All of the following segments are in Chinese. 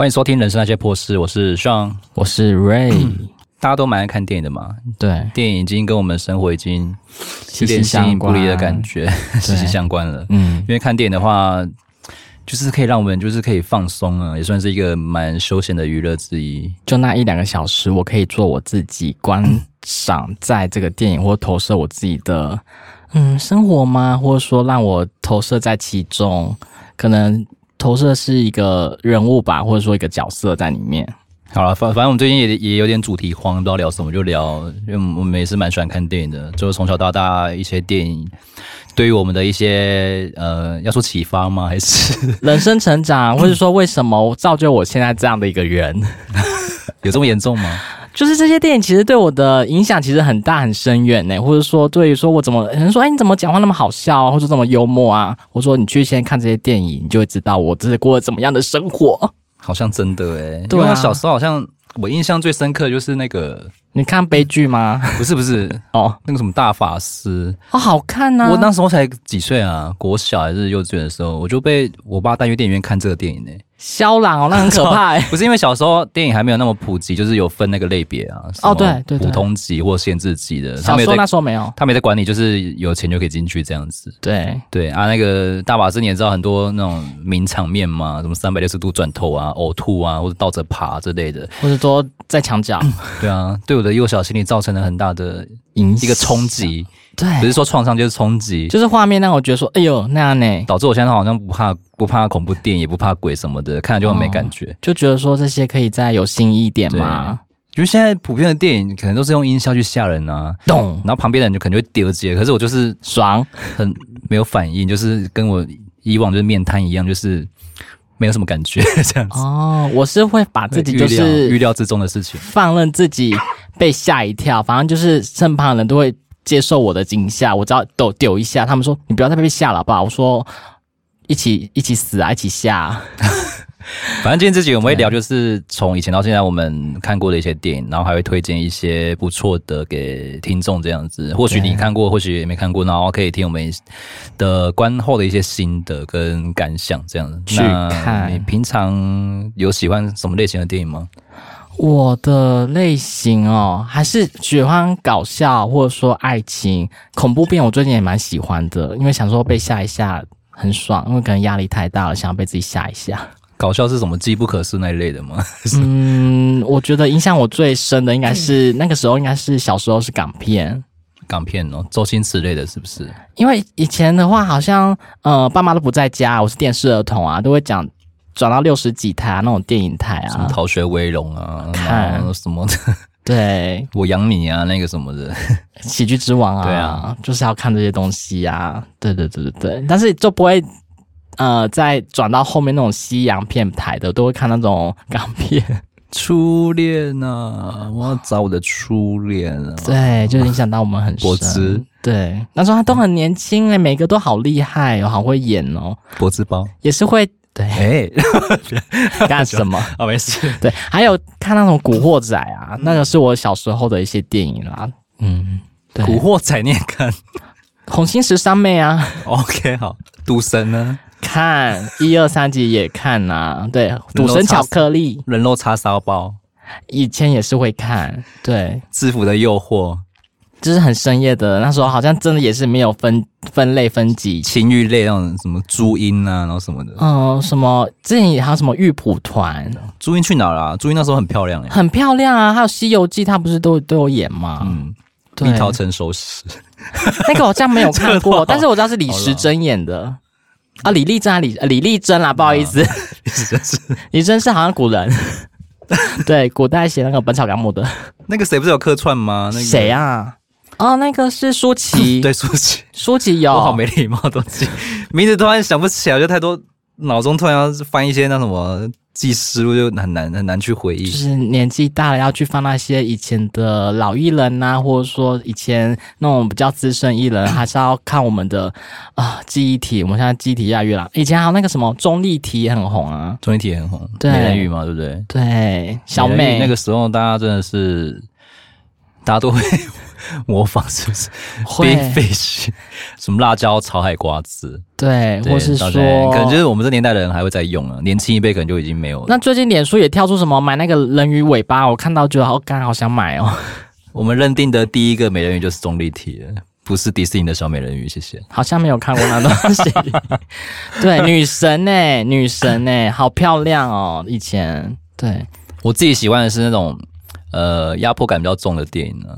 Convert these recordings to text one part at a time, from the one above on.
欢迎收听《人生那些破事》，我是 Sean，我是 Ray。大家都蛮爱看电影的嘛？对，电影已经跟我们生活已经有点形影不离的感觉，息息相关了。嗯，因为看电影的话，就是可以让我们就是可以放松啊，也算是一个蛮休闲的娱乐之一。就那一两个小时，我可以做我自己，观赏在这个电影或投射我自己的嗯生活吗？或者说让我投射在其中，可能。投射是一个人物吧，或者说一个角色在里面。好了，反反正我们最近也也有点主题慌，不知道聊什么就聊，因为我们也是蛮喜欢看电影的，就是从小到大一些电影对于我们的一些呃，要说启发吗？还是人生成长，或者说为什么造就我现在这样的一个人？有这么严重吗？就是这些电影其实对我的影响其实很大很深远呢，或者说对于说我怎么有人说，哎，你怎么讲话那么好笑啊，或者这么幽默啊？我说你去先看这些电影，你就会知道我这是过了怎么样的生活。好像真的诶，对啊，小时候好像我印象最深刻就是那个。你看悲剧吗？不是不是哦，那个什么大法师哦，好看呐、啊！我那时候才几岁啊，国小还是幼稚园的时候，我就被我爸带去电影院看这个电影呢。肖朗哦，那很可怕。不是因为小时候电影还没有那么普及，就是有分那个类别啊。哦，对对，普通级或限制级的。小时候那时候没有，他没在管你，就是有钱就可以进去这样子。对对啊，那个大法师你也知道很多那种名场面嘛，什么三百六十度转头啊、呕吐啊，或者倒着爬之类的，或者说在墙角。对啊，对我的幼小心理造成了很大的影，一个冲击。对，不是说创伤就是冲击，就是画面让我觉得说，哎呦那样呢，导致我现在好像不怕不怕恐怖电影，也不怕鬼什么的，看了就很没感觉，就觉得说这些可以再有新意一点嘛。因为现在普遍的电影可能都是用音效去吓人啊，咚，然后旁边的人就可能会丢接，可是我就是爽，很没有反应，就是跟我以往就是面瘫一样，就是没有什么感觉 这样子。哦，我是会把自己就是预料，预料之中的事情，放任自己被吓一跳，反正就是身旁的人都会。接受我的惊吓，我只要抖丢一下，他们说你不要再被吓了，好不好？我说一起一起死啊，一起吓。反正今天这集我们会聊，就是从以前到现在我们看过的一些电影，然后还会推荐一些不错的给听众这样子。或许你看过，或许也没看过，然后可以听我们的观后的一些心得跟感想这样子。去看。你平常有喜欢什么类型的电影吗？我的类型哦，还是喜欢搞笑，或者说爱情、恐怖片。我最近也蛮喜欢的，因为想说被吓一吓很爽，因为可能压力太大了，想要被自己吓一下。搞笑是什么？机不可失那一类的吗？嗯，我觉得影响我最深的应该是那个时候，应该是小时候是港片，港片哦，周星驰类的，是不是？因为以前的话，好像呃，爸妈都不在家，我是电视儿童啊，都会讲。转到六十几台啊，那种电影台啊，什么逃学威龙啊，看什么的，对，我养你啊，那个什么的，喜剧之王啊，对啊，就是要看这些东西啊，对对对对对，但是就不会呃再转到后面那种西洋片台的，都会看那种港片。初恋啊，我要找我的初恋啊，对，就影响到我们很深。柏芝，对，那时候他都很年轻诶，每个都好厉害哦，好会演哦。柏芝包也是会。对，干什么？哦，没事。对，还有看那种《古惑仔》啊，那个是我小时候的一些电影啦。嗯，对，《古惑仔》你也看？红心十三妹啊。OK，好。赌神呢？看一二三集也看呐、啊。对，赌神巧克力，人肉叉烧包，以前也是会看。对，制服的诱惑。就是很深夜的，那时候好像真的也是没有分分类分级，情欲类那种什么朱茵啊，然后什么的，嗯，什么之前还有什么玉蒲团，朱茵去哪了？朱茵那时候很漂亮，很漂亮啊，还有《西游记》，她不是都都有演吗？嗯，蜜桃成熟时，那个我好像没有看过，但是我知道是李时珍演的啊，李丽珍啊，李李丽珍啦，不好意思，李真是。李珍是好像古人，对，古代写那个《本草纲目》的，那个谁不是有客串吗？那个。谁啊？哦，那个是舒淇，对，舒淇，舒淇有，我好没礼貌的东西，名字突然想不起来，就太多，脑中突然要翻一些那什么记思路，就很难很难去回忆。就是年纪大了要去放那些以前的老艺人呐、啊，或者说以前那种比较资深艺人，还是要看我们的啊、呃、记忆体。我们现在记忆体越来越老，以前还有那个什么钟丽缇也很红啊，钟丽缇也很红，对，美人鱼嘛，对不对？对，小美那个时候大家真的是，大家都会。模仿是不是？会 Big Fish，什么辣椒炒海瓜子，对，对或是说，可能就是我们这年代的人还会在用啊，年轻一辈可能就已经没有了。那最近脸书也跳出什么买那个人鱼尾巴，我看到觉得好干，好想买哦。我们认定的第一个美人鱼就是钟丽缇了，不是迪士尼的小美人鱼。谢谢。好像没有看过那东西。对，女神呢、欸？女神呢、欸？好漂亮哦！以前对我自己喜欢的是那种呃压迫感比较重的电影呢。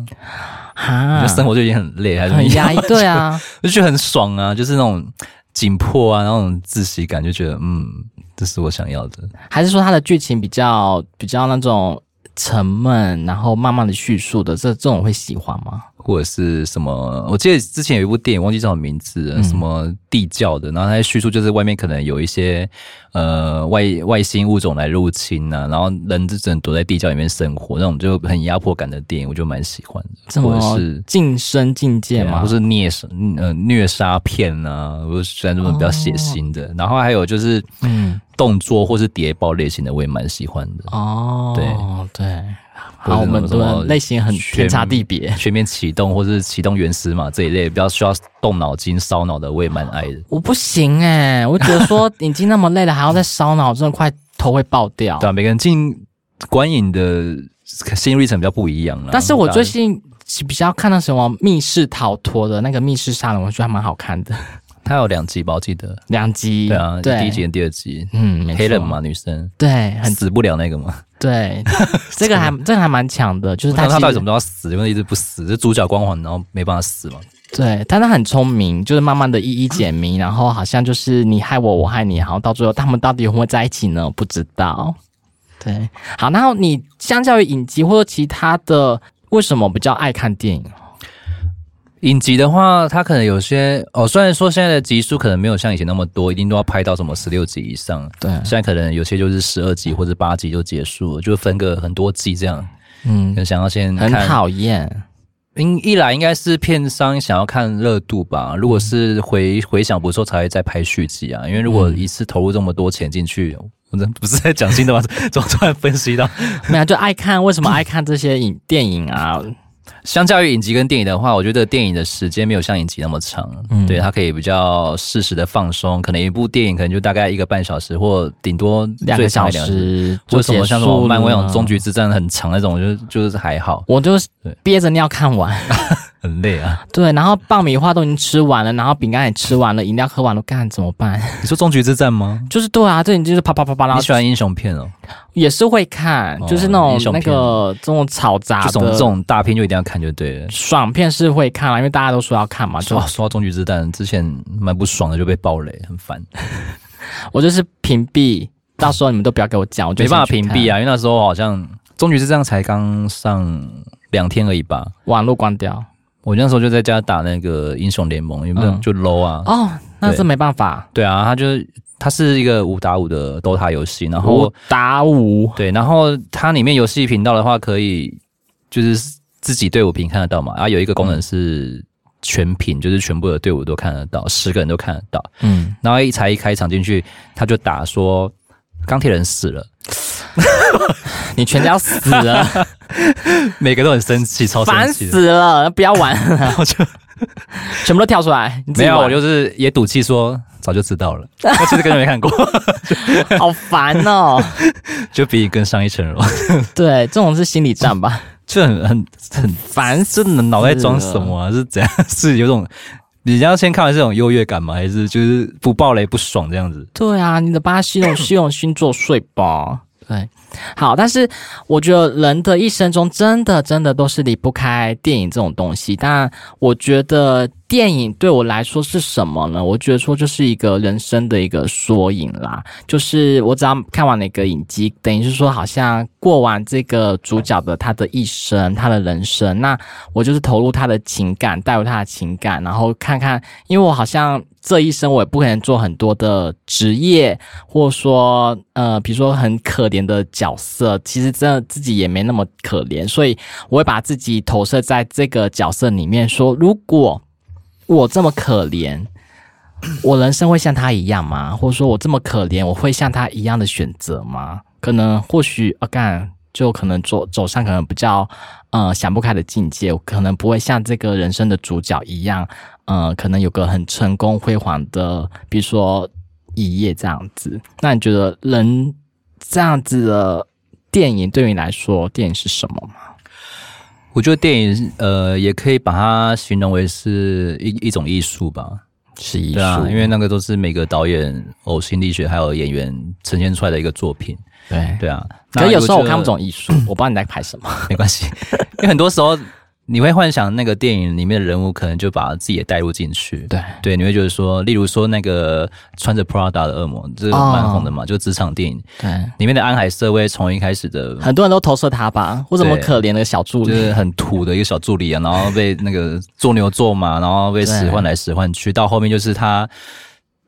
啊，生活就已经很累，还是很压抑？对啊，就觉得很爽啊，就是那种紧迫啊，那种窒息感，就觉得嗯，这是我想要的。还是说它的剧情比较比较那种？沉闷，然后慢慢的叙述的，这这种会喜欢吗？或者是什么？我记得之前有一部电影，忘记叫什么名字了，嗯、什么地窖的，然后它叙述就是外面可能有一些呃外外星物种来入侵啊，然后人就只能躲在地窖里面生活，那种就很压迫感的电影，我就蛮喜欢的。或者是晋升境界嘛？或是虐杀呃虐杀片啊，我喜欢这种比较血腥的。哦、然后还有就是嗯。动作或是谍报类型的，我也蛮喜欢的。哦，对对，好，我们的类型很天差地别。全面启动或是启动原始嘛这一类比较需要动脑筋、烧脑的，我也蛮爱的。我不行哎、欸，我觉得说已经那么累了，还要再烧脑，真的快头会爆掉。对啊，每个人进观影的心路历程比较不一样了。但是我最近比较看到什么密室逃脱的那个密室杀人，我觉得还蛮好看的。它有两集吧，我记得两集。对啊，对第一集跟第二集。嗯，黑人嘛，女生。对，很死不了那个嘛。对，这个还 这个还蛮强的，就是他他到底怎么都要死，因为一直不死，就主角光环，然后没办法死嘛。对，但他很聪明，就是慢慢的一一解谜，然后好像就是你害我，我害你，然后到最后他们到底会不会在一起呢？不知道。对，好，然后你相较于影集或者其他的，为什么比较爱看电影？影集的话，它可能有些哦，虽然说现在的集数可能没有像以前那么多，一定都要拍到什么十六集以上。对，现在可能有些就是十二集或者八集就结束了，就分个很多季这样。嗯，想要先很讨厌。因一来应该是片商想要看热度吧，如果是回回想不错才会再拍续集啊。因为如果一次投入这么多钱进去，我这不是在讲新的吗？怎么突然分析到？没有，就爱看，为什么爱看这些影电影啊？相较于影集跟电影的话，我觉得电影的时间没有像影集那么长，嗯，对，它可以比较适时的放松，可能一部电影可能就大概一个半小时，或顶多两个小时，为什么像什么漫威那种终局之战很长那种，就就是还好，我就憋着尿看完。很累啊，对，然后爆米花都已经吃完了，然后饼干也吃完了，饮料喝完了，干怎么办？你说终局之战吗？就是对啊，这你就是啪啪啪啪。然后你喜欢英雄片哦？也是会看，就是那种那个这种嘈杂的这种这种大片就一定要看就对了。爽片是会看啦，因为大家都说要看嘛。就说到终局之战，之前蛮不爽的，就被爆雷，很烦。我就是屏蔽，到时候你们都不要给我讲，我就没办法屏蔽啊，因为那时候好像终局之战才刚上两天而已吧，网络关掉。我那时候就在家打那个英雄联盟，有没有就 low 啊？哦，那是没办法。对啊，他就是它是一个五打五的 DOTA 游戏，然后五打五。对，然后它里面游戏频道的话，可以就是自己队伍屏看得到嘛。然后有一个功能是全屏，就是全部的队伍都看得到，十个人都看得到。嗯，然后一才一开场进去，他就打说钢铁人死了。你全家死了，每个都很生气，超生气，烦死了！不要玩了，然后就 全部都跳出来。没有，我就是也赌气说早就知道了，我其实根本没看过，好烦哦！就比你更上一层楼。对，这种是心理战吧？就很很很烦，真的脑袋装什么啊？是怎样？是有种你要先看完这种优越感吗？还是就是不暴雷不爽这样子？对啊，你的巴西那种虚荣心作祟吧？对。好，但是我觉得人的一生中真的真的都是离不开电影这种东西。但我觉得电影对我来说是什么呢？我觉得说就是一个人生的一个缩影啦。就是我只要看完那个影集，等于是说好像过完这个主角的他的一生，他的人生，那我就是投入他的情感，带入他的情感，然后看看，因为我好像。这一生我也不可能做很多的职业，或者说，呃，比如说很可怜的角色，其实真的自己也没那么可怜，所以我会把自己投射在这个角色里面，说，如果我这么可怜，我人生会像他一样吗？或者说我这么可怜，我会像他一样的选择吗？可能或许，啊干，就可能走走上可能比较呃想不开的境界，可能不会像这个人生的主角一样，呃，可能有个很成功辉煌的，比如说一夜这样子。那你觉得人这样子的电影对你来说，电影是什么吗？我觉得电影呃，也可以把它形容为是一一种艺术吧，是艺术，对啊，因为那个都是每个导演呕心沥血还有演员呈现出来的一个作品。对。对啊，可是有时候我看不懂艺术，我不知道你在拍什么，没关系，因为很多时候你会幻想那个电影里面的人物，可能就把自己也带入进去。对对，你会觉得说，例如说那个穿着 Prada 的恶魔，这个蛮红的嘛，哦、就职场电影。对，里面的安海瑟薇从一开始的很多人都投射他吧，或者什么可怜的小助理，就是很土的一个小助理啊，然后被那个做牛做马，然后被使唤来使唤去，到后面就是他。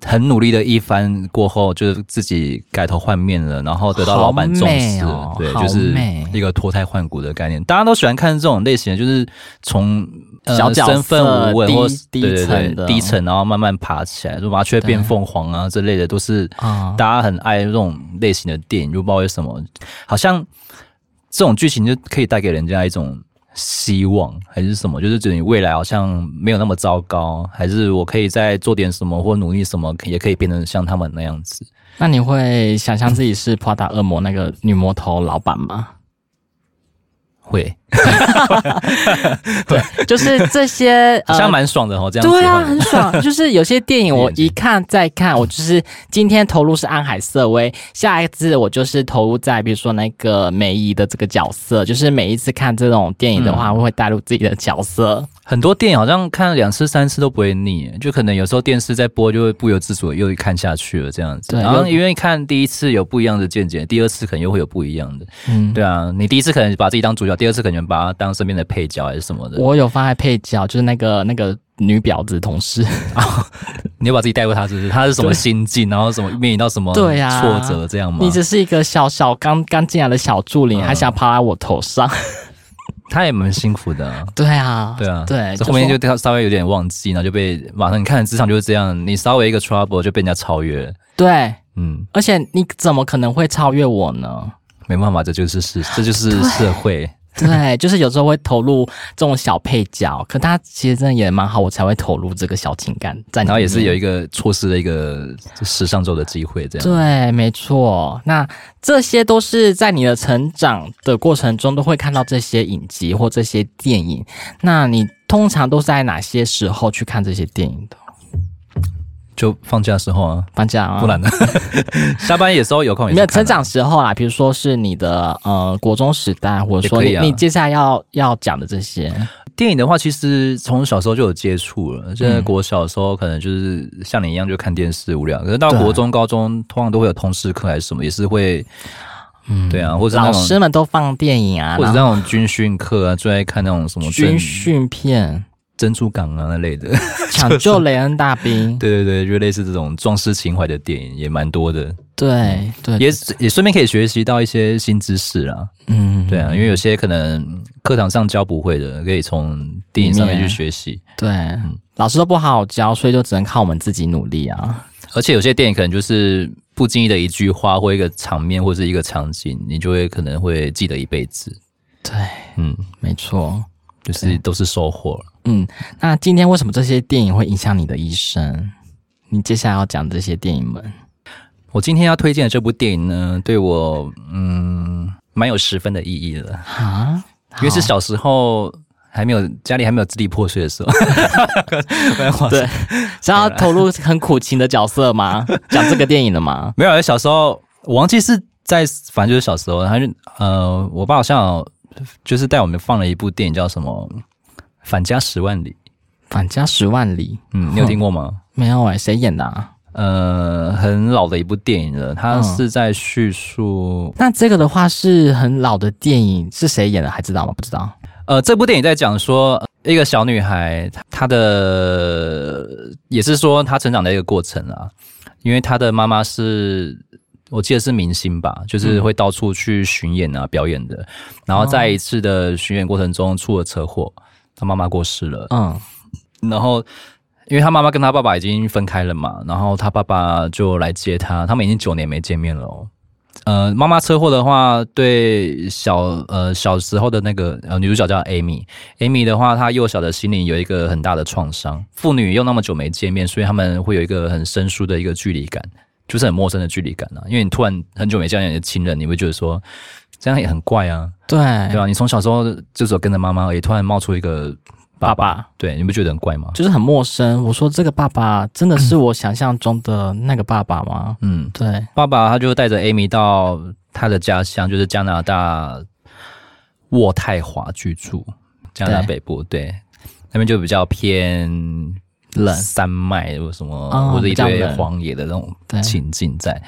很努力的一番过后，就是自己改头换面了，然后得到老板重视，哦、对，就是一个脱胎换骨的概念。大家都喜欢看这种类型的，就是从、呃、小身份无闻或低对对对低层低层，然后慢慢爬起来，就麻雀变凤凰啊之类的，都是大家很爱这种类型的电影。就不知道为什么，好像这种剧情就可以带给人家一种。希望还是什么？就是觉得你未来好像没有那么糟糕，还是我可以再做点什么或努力什么，也可以变成像他们那样子。那你会想象自己是 Prada 恶魔那个女魔头老板吗？会，对，就是这些，好像蛮爽的哦，这样子。对啊，很爽。就是有些电影我一看再看，我就是今天投入是安海瑟薇，下一次我就是投入在比如说那个梅姨的这个角色，就是每一次看这种电影的话，我会带入自己的角色。很多电影好像看了两次三次都不会腻，就可能有时候电视在播就会不由自主又看下去了这样子。对，然后因为看第一次有不一样的见解，第二次可能又会有不一样的。嗯，对啊，你第一次可能把自己当主角，第二次可能把它当身边的配角还是什么的。我有放在配角，就是那个那个女婊子同事，你有把自己带入她，是不是？她是什么心境，然后什么面临到什么挫折这样吗？你只是一个小小刚刚进来的小助理，还想爬在我头上。他也蛮辛苦的，啊，对啊，对啊，对，这后面就稍微有点忘记，然后就被马上你看职场就是这样，你稍微一个 trouble 就被人家超越，对，嗯，而且你怎么可能会超越我呢？没办法，这就是事，这就是社会。对，就是有时候会投入这种小配角，可他其实真的也蛮好，我才会投入这个小情感在。然后也是有一个错失了一个时尚周的机会，这样。对，没错。那这些都是在你的成长的过程中都会看到这些影集或这些电影。那你通常都是在哪些时候去看这些电影的？就放假的时候啊，放假啊，不然呢？下班也时候有空也，没有成长时候啦，比如说是你的呃国中时代，或者说你，你接下来要要讲的这些电影的话，其实从小时候就有接触了。现在国小的时候可能就是像你一样就看电视无聊，可是到国中、高中通常都会有通识课还是什么，也是会，嗯，对啊，或者老师们都放电影啊，或者那种军训课啊，最爱看那种什么军训片。珍珠港啊那类的，抢救雷恩大兵，对对对，就类似这种壮士情怀的电影也蛮多的。对对，也也顺便可以学习到一些新知识啦。嗯，对啊，因为有些可能课堂上教不会的，可以从电影上面去学习。对，老师都不好好教，所以就只能靠我们自己努力啊。而且有些电影可能就是不经意的一句话或一个场面或是一个场景，你就会可能会记得一辈子。对，嗯，没错，就是都是收获。嗯，那今天为什么这些电影会影响你的一生？你接下来要讲这些电影们，我今天要推荐的这部电影呢，对我嗯蛮有十分的意义的啊，因为是小时候还没有家里还没有支离破碎的时候，对，想要投入很苦情的角色吗？讲这个电影的吗？没有，小时候我忘记是在，反正就是小时候，他就呃，我爸好像就是带我们放了一部电影，叫什么？返家十万里，返家十万里，嗯，你有听过吗？没有哎、欸，谁演的啊？呃，很老的一部电影了，它是在叙述、嗯。那这个的话是很老的电影，是谁演的？还知道吗？不知道。呃，这部电影在讲说一个小女孩，她的也是说她成长的一个过程啊，因为她的妈妈是。我记得是明星吧，就是会到处去巡演啊、表演的。然后在一次的巡演过程中出了车祸，他妈妈过世了。嗯，然后因为他妈妈跟他爸爸已经分开了嘛，然后他爸爸就来接他，他们已经九年没见面了哦。呃，妈妈车祸的话，对小呃小时候的那个呃女主角叫 Amy，Amy 的话，她幼小的心灵有一个很大的创伤。父女又那么久没见面，所以他们会有一个很生疏的一个距离感，就是很陌生的距离感啊。因为你突然很久没见你的亲人，你会觉得说这样也很怪啊。对对啊，你从小时候就只有跟着妈妈而已，突然冒出一个。爸爸，对，你不觉得很怪吗？就是很陌生。我说这个爸爸真的是我想象中的那个爸爸吗？嗯，对，爸爸他就带着 Amy 到他的家乡，就是加拿大渥太华居住，加拿大北部，对，对，那边就比较偏冷，山脉或什么，哦、或者一堆荒野的那种情境在。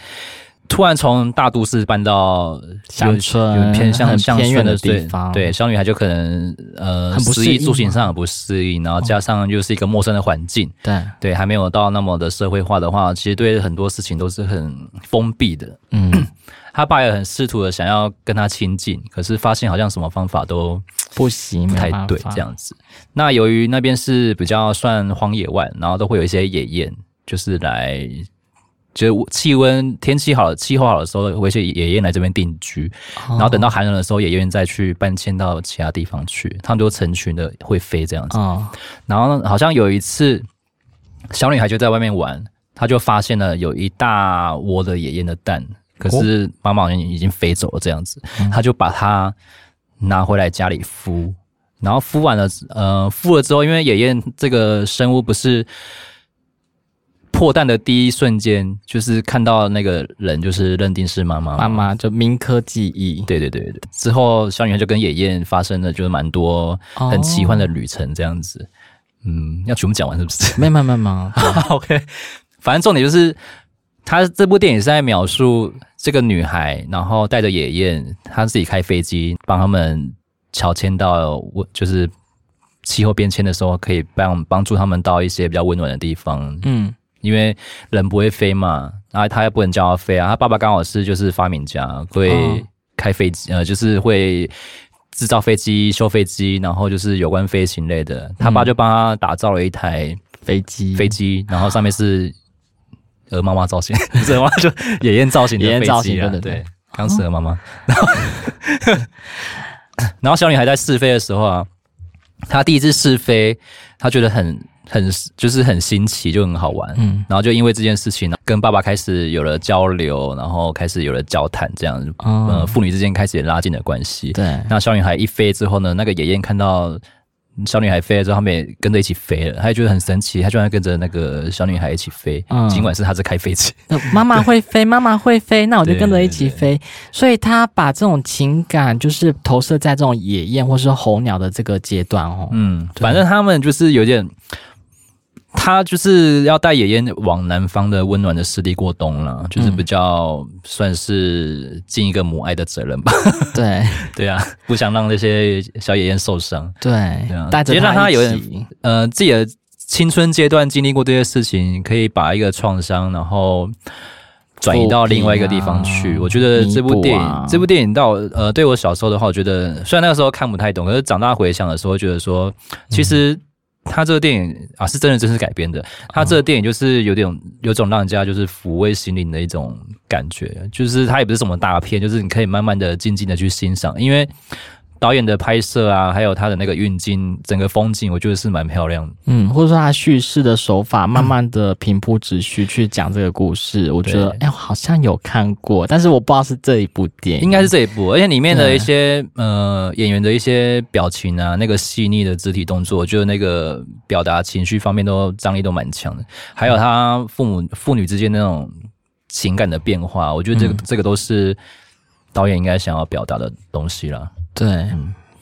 突然从大都市搬到乡村，偏向乡村的地方，对，小女孩就可能呃，很不适应，住行上很不适应，然后加上又是一个陌生的环境，对对，还没有到那么的社会化的话，其实对很多事情都是很封闭的。嗯，他爸也很试图的想要跟他亲近，可是发现好像什么方法都不行，不太对这样子。那由于那边是比较算荒野外，然后都会有一些野雁，就是来。就气温天气好、气候好的时候，会去野雁来这边定居，然后等到寒冷的时候，野雁再去搬迁到其他地方去。他们就成群的会飞这样子。然后好像有一次，小女孩就在外面玩，她就发现了有一大窝的野雁的蛋，可是妈妈好像已经飞走了这样子。她就把它拿回来家里孵，然后孵完了，呃，孵了之后，因为野雁这个生物不是。破蛋的第一瞬间，就是看到那个人，就是认定是妈妈。妈妈就铭刻记忆。对对对对。之后，小女孩就跟野燕发生了，就是蛮多很奇幻的旅程，这样子。哦、嗯，要全部讲完是不是？没没没没。OK，反正重点就是，他这部电影是在描述这个女孩，然后带着野燕，她自己开飞机帮他们乔迁到，就是气候变迁的时候，可以帮帮助他们到一些比较温暖的地方。嗯。因为人不会飞嘛，然后他也不能教他飞啊。他爸爸刚好是就是发明家，会开飞机，呃，就是会制造飞机、修飞机，然后就是有关飞行类的。他爸就帮他打造了一台飞机，飞机，然后上面是鹅妈妈造型，不是鹅妈妈就野雁造型的飞机啊，对对，刚是鹅妈妈。然后，然后小女孩在试飞的时候啊，她第一次试飞，她觉得很。很就是很新奇，就很好玩，嗯，然后就因为这件事情呢，跟爸爸开始有了交流，然后开始有了交谈，这样，嗯，呃，父女之间开始也拉近了关系。对，那小女孩一飞之后呢，那个野雁看到。小女孩飞了之后，他们也跟着一起飞了。他也觉得很神奇，他居然跟着那个小女孩一起飞，嗯、尽管是他在开飞机。妈妈会飞，妈妈会飞，那我就跟着一起飞。对对对，所以他把这种情感就是投射在这种野雁或是候鸟的这个阶段哦。嗯，反正他们就是有点。他就是要带野雁往南方的温暖的湿地过冬了，就是比较算是尽一个母爱的责任吧。对 对啊，不想让那些小野雁受伤。对，对啊，直接让他有点呃自己的青春阶段经历过这些事情，可以把一个创伤然后转移到另外一个地方去。啊、我觉得这部电影，啊、这部电影到呃对我小时候的话，我觉得虽然那个时候看不太懂，可是长大回想的时候，觉得说其实、嗯。他这个电影啊，是真人真实改编的。他这个电影就是有点有种让人家就是抚慰心灵的一种感觉，就是它也不是什么大片，就是你可以慢慢的、静静的去欣赏，因为。导演的拍摄啊，还有他的那个运镜，整个风景，我觉得是蛮漂亮的。嗯，或者说他叙事的手法，慢慢的平铺直叙去讲这个故事，嗯、我觉得，哎好像有看过，但是我不知道是这一部。电影，应该是这一部，而且里面的一些呃演员的一些表情啊，那个细腻的肢体动作，我觉得那个表达情绪方面都张力都蛮强的，还有他父母父女之间那种情感的变化，我觉得这个、嗯、这个都是导演应该想要表达的东西啦。对，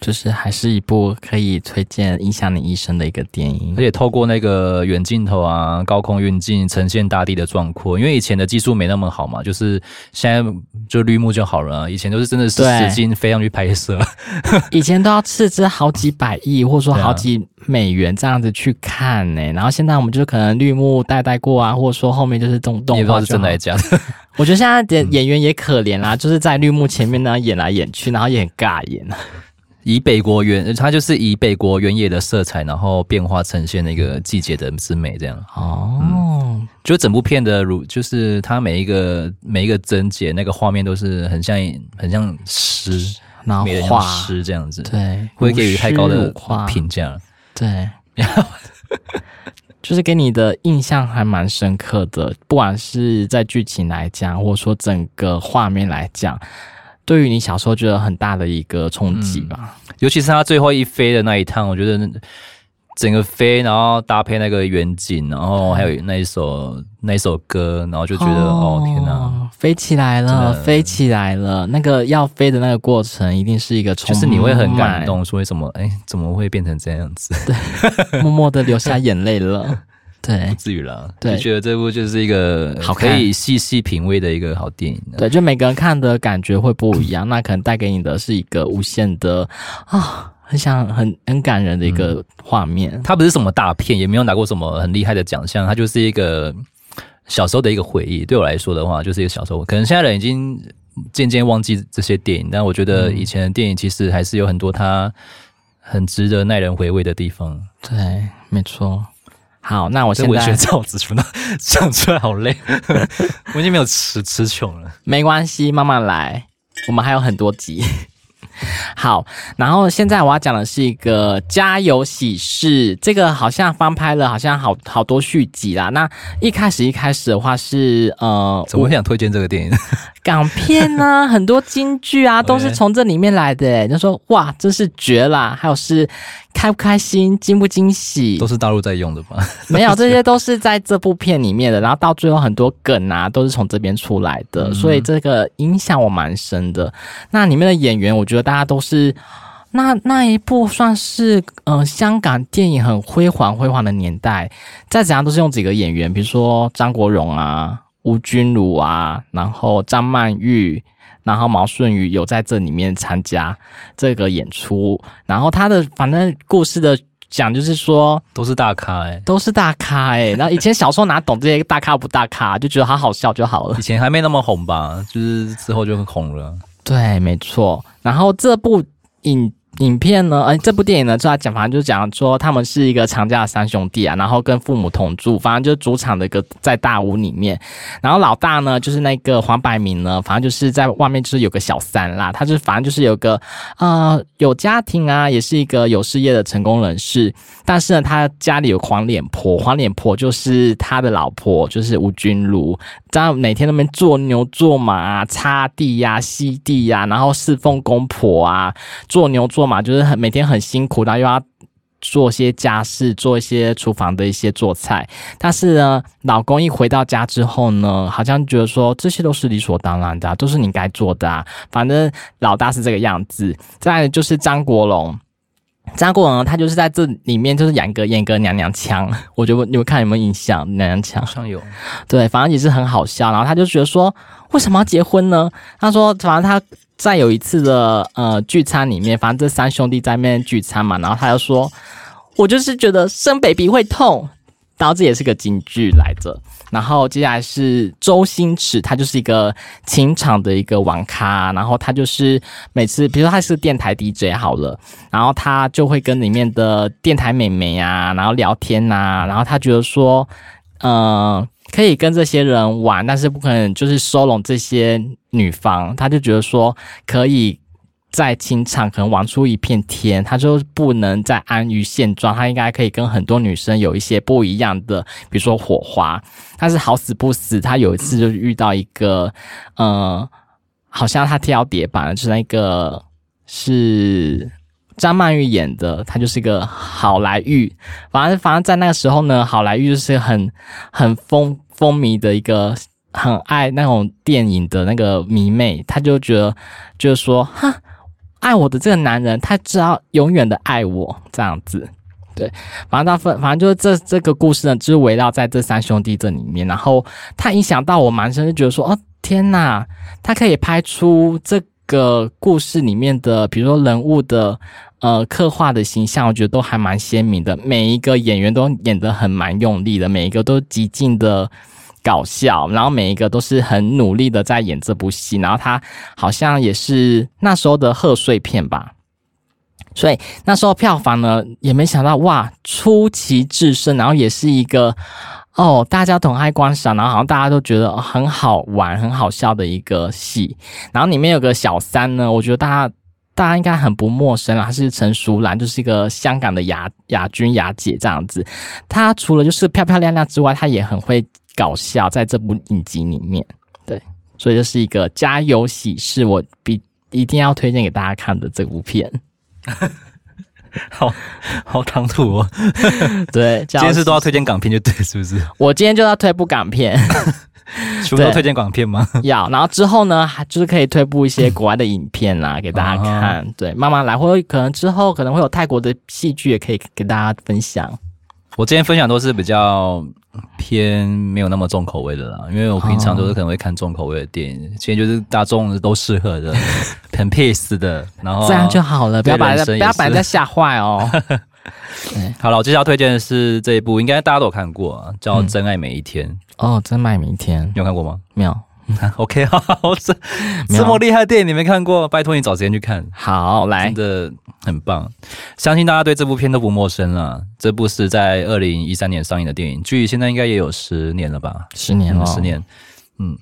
就是还是一部可以推荐、影响你一生的一个电影。而且透过那个远镜头啊、高空运镜，呈现大地的壮阔。因为以前的技术没那么好嘛，就是现在就绿幕就好了啊。以前都是真的是使劲飞上去拍摄，以前都要斥资好几百亿，或者说好几美元这样子去看呢、然后现在我们就可能绿幕带带过啊，或者说后面就是动动画，是真的还是假的。我觉得现在的演员也可怜啦，嗯、就是在绿幕前面呢演来演去，然后也很尬演。以北国原，它就是以北国原野的色彩，然后变化呈现那个季节的之美，这样。哦，就整部片的如，就是它每一个每一个帧节那个画面都是很像很像诗，然后画诗这样子，对，会给予太高的评价，对，就是给你的印象还蛮深刻的，不管是在剧情来讲，或者说整个画面来讲。对于你小时候觉得很大的一个冲击吧，嗯，尤其是他最后一飞的那一趟，我觉得整个飞，然后搭配那个远景，然后还有那一首那一首歌，然后就觉得哦，哦天哪，飞起来了，飞起来了！那个要飞的那个过程，一定是一个冲，就是你会很感动，说为什么？哎，怎么会变成这样子？对，默默的流下眼泪了。对，不至于啦。对，就觉得这部就是一个好可以细细品味的一个好电影。对，就每个人看的感觉会不一样，那可能带给你的是一个无限的啊、哦，很想很很感人的一个画面。嗯、它不是什么大片，也没有拿过什么很厉害的奖项，它就是一个小时候的一个回忆。对我来说的话，就是一个小时候。可能现在人已经渐渐忘记这些电影，但我觉得以前的电影其实还是有很多它很值得耐人回味的地方。对，没错。好，那我现在文学造词的 讲出来好累，我已经没有词词穷了。没关系，慢慢来，我们还有很多集。好，然后现在我要讲的是一个《家有喜事》，这个好像翻拍了，好像好好多续集啦。那一开始一开始的话是呃，怎么想推荐这个电影？港片呢、啊，很多金句啊，都是从这里面来的。诶就说哇，真是绝啦！还有是开不开心，惊不惊喜，都是大陆在用的吧？没有，这些都是在这部片里面的。然后到最后很多梗啊，都是从这边出来的，嗯、所以这个影响我蛮深的。那里面的演员，我觉得大家都是那那一部算是呃香港电影很辉煌辉煌的年代，再怎样都是用几个演员，比如说张国荣啊。吴君如啊，然后张曼玉，然后毛舜筠有在这里面参加这个演出，然后他的反正故事的讲就是说都是大咖哎、欸，都是大咖哎、欸，然后以前小时候哪懂这些大咖不大咖，就觉得他好笑就好了。以前还没那么红吧，就是之后就很红了。对，没错。然后这部影。影片呢？哎，这部电影呢，就要讲，反正就是讲说他们是一个长假的三兄弟啊，然后跟父母同住，反正就是主场的一个在大屋里面。然后老大呢，就是那个黄百鸣呢，反正就是在外面就是有个小三啦，他就反正就是有个呃有家庭啊，也是一个有事业的成功人士。但是呢，他家里有黄脸婆，黄脸婆就是他的老婆，就是吴君如，这样每天那边做牛做马啊，擦地呀、啊、吸地呀、然后侍奉公婆啊，做牛做。嘛，就是很每天很辛苦，然后又要做些家事，做一些厨房的一些做菜。但是呢，老公一回到家之后呢，好像觉得说这些都是理所当然的啊，都是你该做的啊。反正老大是这个样子。再来就是张国荣，张国荣他就是在这里面就是演个演个娘娘腔，我觉得你们看有没有印象？娘娘腔上有，对，反正也是很好笑。然后他就觉得说，为什么要结婚呢？他说，反正他。在有一次的呃聚餐里面，反正这三兄弟在那边聚餐嘛，然后他就说：“我就是觉得生 baby 会痛。”然后这也是个金句来着。然后接下来是周星驰，他就是一个情场的一个网咖，然后他就是每次，比如说他是电台 DJ 好了，然后他就会跟里面的电台美眉啊，然后聊天呐、然后他觉得说，嗯、可以跟这些人玩，但是不可能就是收拢这些女方。他就觉得说，可以在情场可能玩出一片天，他就不能再安于现状，他应该可以跟很多女生有一些不一样的，比如说火花。但是好死不死，他有一次就遇到一个，呃，好像他跳叠板，就是那个是。张曼玉演的，她就是一个好莱坞，反正反正在那个时候呢，好莱坞就是很很风风靡的一个，很爱那种电影的那个迷妹，她就觉得就是说，哈，爱我的这个男人，他只要永远的爱我这样子，对，反正他分，反正就是这这个故事呢，就是围绕在这三兄弟这里面，然后他影响到我蛮深，就觉得说，哦天呐，他可以拍出这。个故事里面的，比如说人物的呃刻画的形象，我觉得都还蛮鲜明的。每一个演员都演得很蛮用力的，每一个都极尽的搞笑，然后每一个都是很努力的在演这部戏。然后他好像也是那时候的贺岁片吧，所以那时候票房呢也没想到哇出奇制胜，然后也是一个哦，大家都很爱观赏，然后好像大家都觉得很好玩、很好笑的一个戏。然后里面有个小三呢，我觉得大家大家应该很不陌生啊，她是陈淑兰，就是一个香港的亚亚军亚姐这样子。她除了就是漂漂亮亮之外，她也很会搞笑，在这部影集里面，对，所以这是一个家有喜事，我必一定要推荐给大家看的这部片。好好唐突哦，对，今天是都要推荐港片就对，是不是？我今天就要推部港片，除了推荐港片吗？要，然后之后呢，还就是可以推布一些国外的影片啦，给大家看。嗯、对，慢慢来，或者可能之后可能会有泰国的戏剧也可以给大家分享。我今天分享都是比较偏没有那么重口味的啦，因为我平常都是可能会看重口味的电影，今天就是大众都适合的，很 peace 的，然后这样就好了，不要把人不要把人家吓坏哦。好了，我接下来要推荐的是这一部，应该大家都有看过啊，叫《真爱每一天》嗯。哦，《真爱每一天》，你有看过吗？没有。OK，好，这 这么厉害的电影你没看过，拜托你找时间去看。好，来，真的很棒，相信大家对这部片都不陌生了。这部是在二零一三年上映的电影，距离现在应该也有十年了吧？十年了，嗯，十年。嗯，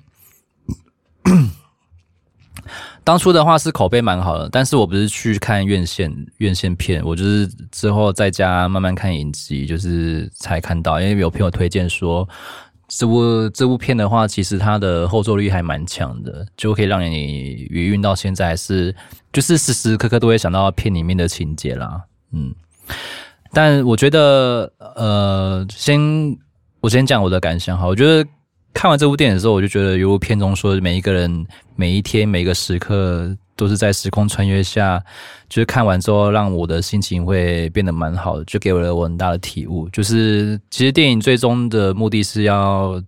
当初的话是口碑蛮好的，但是我不是去看院线院线片，我就是之后在家慢慢看影集，就是才看到，因为有朋友推荐说。这部这部片的话，其实它的后坐力还蛮强的，就可以让你余韵到现在是，就是时时刻刻都会想到片里面的情节啦。嗯，但我觉得，呃，先我先讲我的感想哈，我觉得看完这部电影的时候，我就觉得，如片中说，每一个人每一天每一个时刻。都是在时空穿越下，就是看完之后，让我的心情会变得蛮好的，就给我了我很大的体悟。就是其实电影最终的目的是要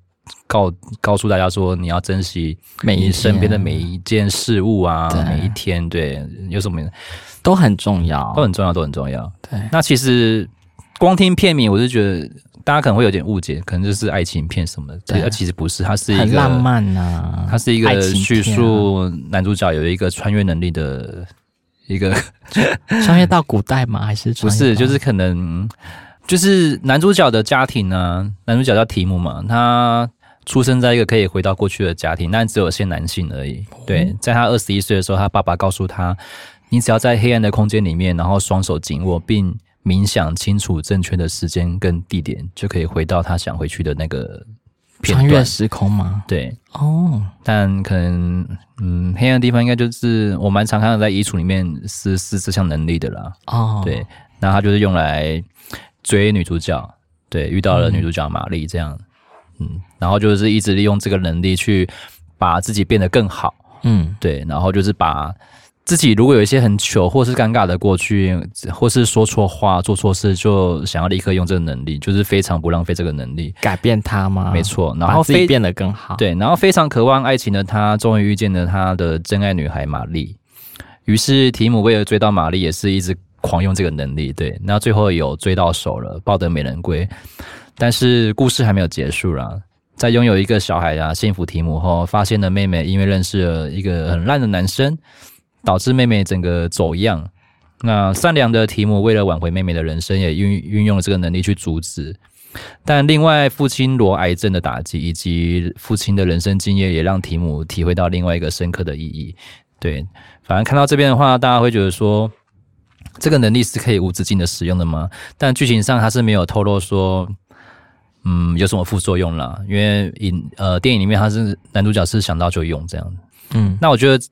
告告诉大家说，你要珍惜每一身边的每一件事物啊，每一天，对，有什么都很重要，都很重要，都很重要。对，那其实光听片名，我就觉得。大家可能会有点误解，可能就是爱情片什么的，对，其实不是，它是一个很浪漫呐、啊，它是一个叙述男主角有一个穿越能力的 一个穿越到古代吗？还是不是？就是可能就是男主角的家庭呢、啊，男主角叫提姆嘛，他出生在一个可以回到过去的家庭，但只有些男性而已。对，在他二十一岁的时候，他爸爸告诉他，你只要在黑暗的空间里面，然后双手紧握并。冥想清楚正确的时间跟地点，就可以回到他想回去的那个穿越时空吗？对，哦，但可能，嗯，黑暗的地方应该就是我蛮常看到在衣橱里面是是这项能力的啦。哦，对，那他就是用来追女主角，对，遇到了女主角玛丽这样，嗯，嗯，然后就是一直利用这个能力去把自己变得更好，嗯，对，然后就是把。自己如果有一些很糗或是尴尬的过去，或是说错话、做错事，就想要立刻用这个能力，就是非常不浪费这个能力，改变他吗？没错，然后自己变得更好。对，然后非常渴望爱情的他，终于遇见了他的真爱女孩玛丽。于是提姆为了追到玛丽，也是一直狂用这个能力。对，那最后有追到手了，抱得美人归。但是故事还没有结束啦，在拥有一个小孩啊，幸福提姆后，发现了妹妹因为认识了一个很烂的男生。导致妹妹整个走样。那善良的提姆为了挽回妹妹的人生，也运运用了这个能力去阻止。但另外，父亲罗癌症的打击以及父亲的人生经验，也让提姆体会到另外一个深刻的意义。对，反正看到这边的话，大家会觉得说，这个能力是可以无止境的使用的吗？但剧情上他是没有透露说，嗯，有什么副作用啦。因为影呃电影里面他是男主角是想到就用这样。嗯，那我觉得。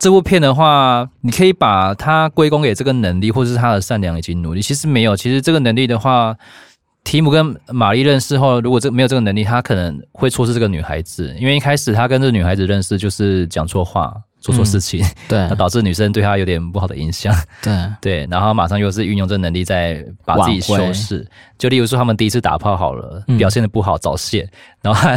这部片的话，你可以把它归功给这个能力，或者是他的善良以及努力。其实没有，其实这个能力的话，提姆跟玛丽认识后，如果这没有这个能力，他可能会错失这个女孩子。因为一开始他跟这个女孩子认识，就是讲错话。做错事情，嗯、对，那导致女生对他有点不好的印象，对。对，然后马上又是运用这能力在把自己修饰，就例如说他们第一次打炮好了，嗯、表现的不好早泄，然后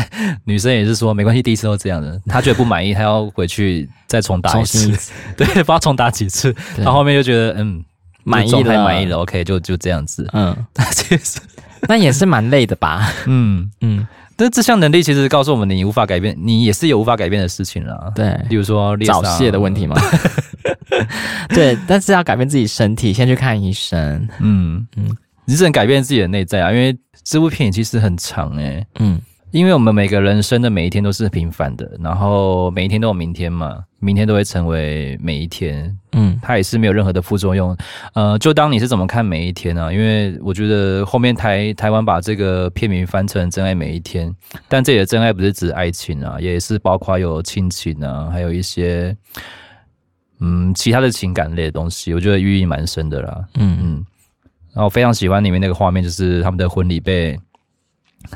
女生也是说没关系，第一次都这样的，她觉得不满意，她要回去再重打一次，对，不知道重打几次，然后后面就觉得嗯满意了，满意了，OK，就就这样子，嗯，那其实那也是蛮累的吧，嗯嗯。嗯但这项能力其实告诉我们，你无法改变，你也是有无法改变的事情啦。对，比如说早泄的问题嘛。对，但是要改变自己身体，先去看医生。嗯嗯。你只能改变自己的内在啊，因为这部片其实很长诶、欸。嗯。因为我们每个人生的每一天都是平凡的，然后每一天都有明天嘛，明天都会成为每一天，嗯，它也是没有任何的副作用，呃，就当你是怎么看每一天啊？因为我觉得后面台台湾把这个片名翻成《真爱每一天》，但这里的真爱不是指爱情啊，也是包括有亲情啊，还有一些嗯其他的情感类的东西，我觉得寓意蛮深的啦，嗯嗯，然后非常喜欢里面那个画面，就是他们的婚礼被。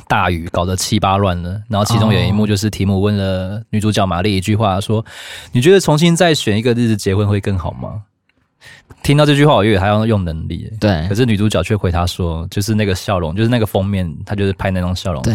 大雨搞得七八乱了，然后其中有一幕就是提姆问了女主角玛丽一句话，说：“你觉得重新再选一个日子结婚会更好吗？”听到这句话，我以为他要用能力，对，可是女主角却回他说：“就是那个笑容，就是那个封面，他就是拍那种笑容。”对，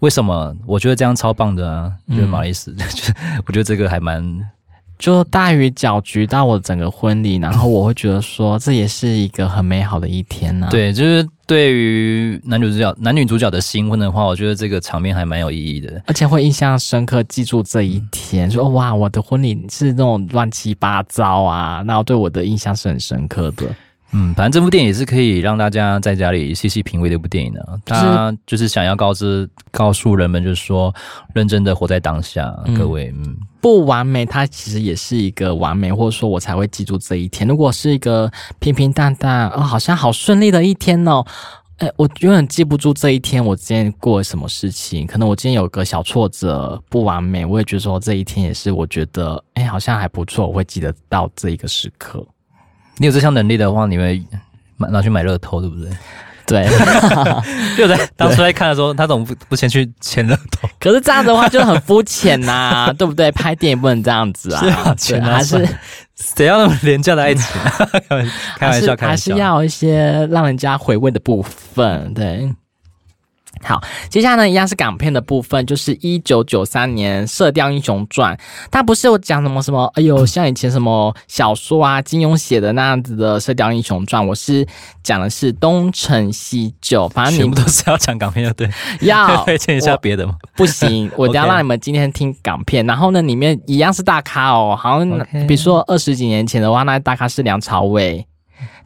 为什么？我觉得这样超棒的啊！就是玛丽斯，就 我觉得这个还蛮。就大雨搅局到我整个婚礼，然后我会觉得说，这也是一个很美好的一天呢、啊。对，就是对于男女主角男女主角的新婚的话，我觉得这个场面还蛮有意义的，而且会印象深刻，记住这一天。说哇，我的婚礼是那种乱七八糟啊，那对我的印象是很深刻的。嗯，反正这部电影也是可以让大家在家里细细品味的一部电影呢、啊。他就是想要告知、告诉人们，就是说，认真的活在当下，嗯、各位。嗯，不完美，它其实也是一个完美，或者说我才会记住这一天。如果是一个平平淡淡，哦，好像好顺利的一天哦，哎，我永远记不住这一天，我今天过了什么事情。可能我今天有个小挫折，不完美，我也觉得说这一天也是，我觉得，哎，好像还不错，我会记得到这一个时刻。你有这项能力的话，你会买拿去买乐透，对不对？对，就在当初在看的时候，他怎么不不先去签乐透？可是这样子的话就很肤浅呐，对不对？拍电影不能这样子啊，是还是谁要那么廉价的爱情？开玩笑，开玩笑，还是要一些让人家回味的部分，对。好，接下来呢，一样是港片的部分，就是一九九三年《射雕英雄传》。它不是我讲什么什么，哎呦，像以前什么小说啊，金庸写的那样子的《射雕英雄传》，我是讲的是东成西就。反正你们都是要讲港片，对？要 推荐一下别的吗？不行，我一定要让你们今天听港片。然后呢，里面一样是大咖哦，好像比如说二十几年前的话，那大咖是梁朝伟、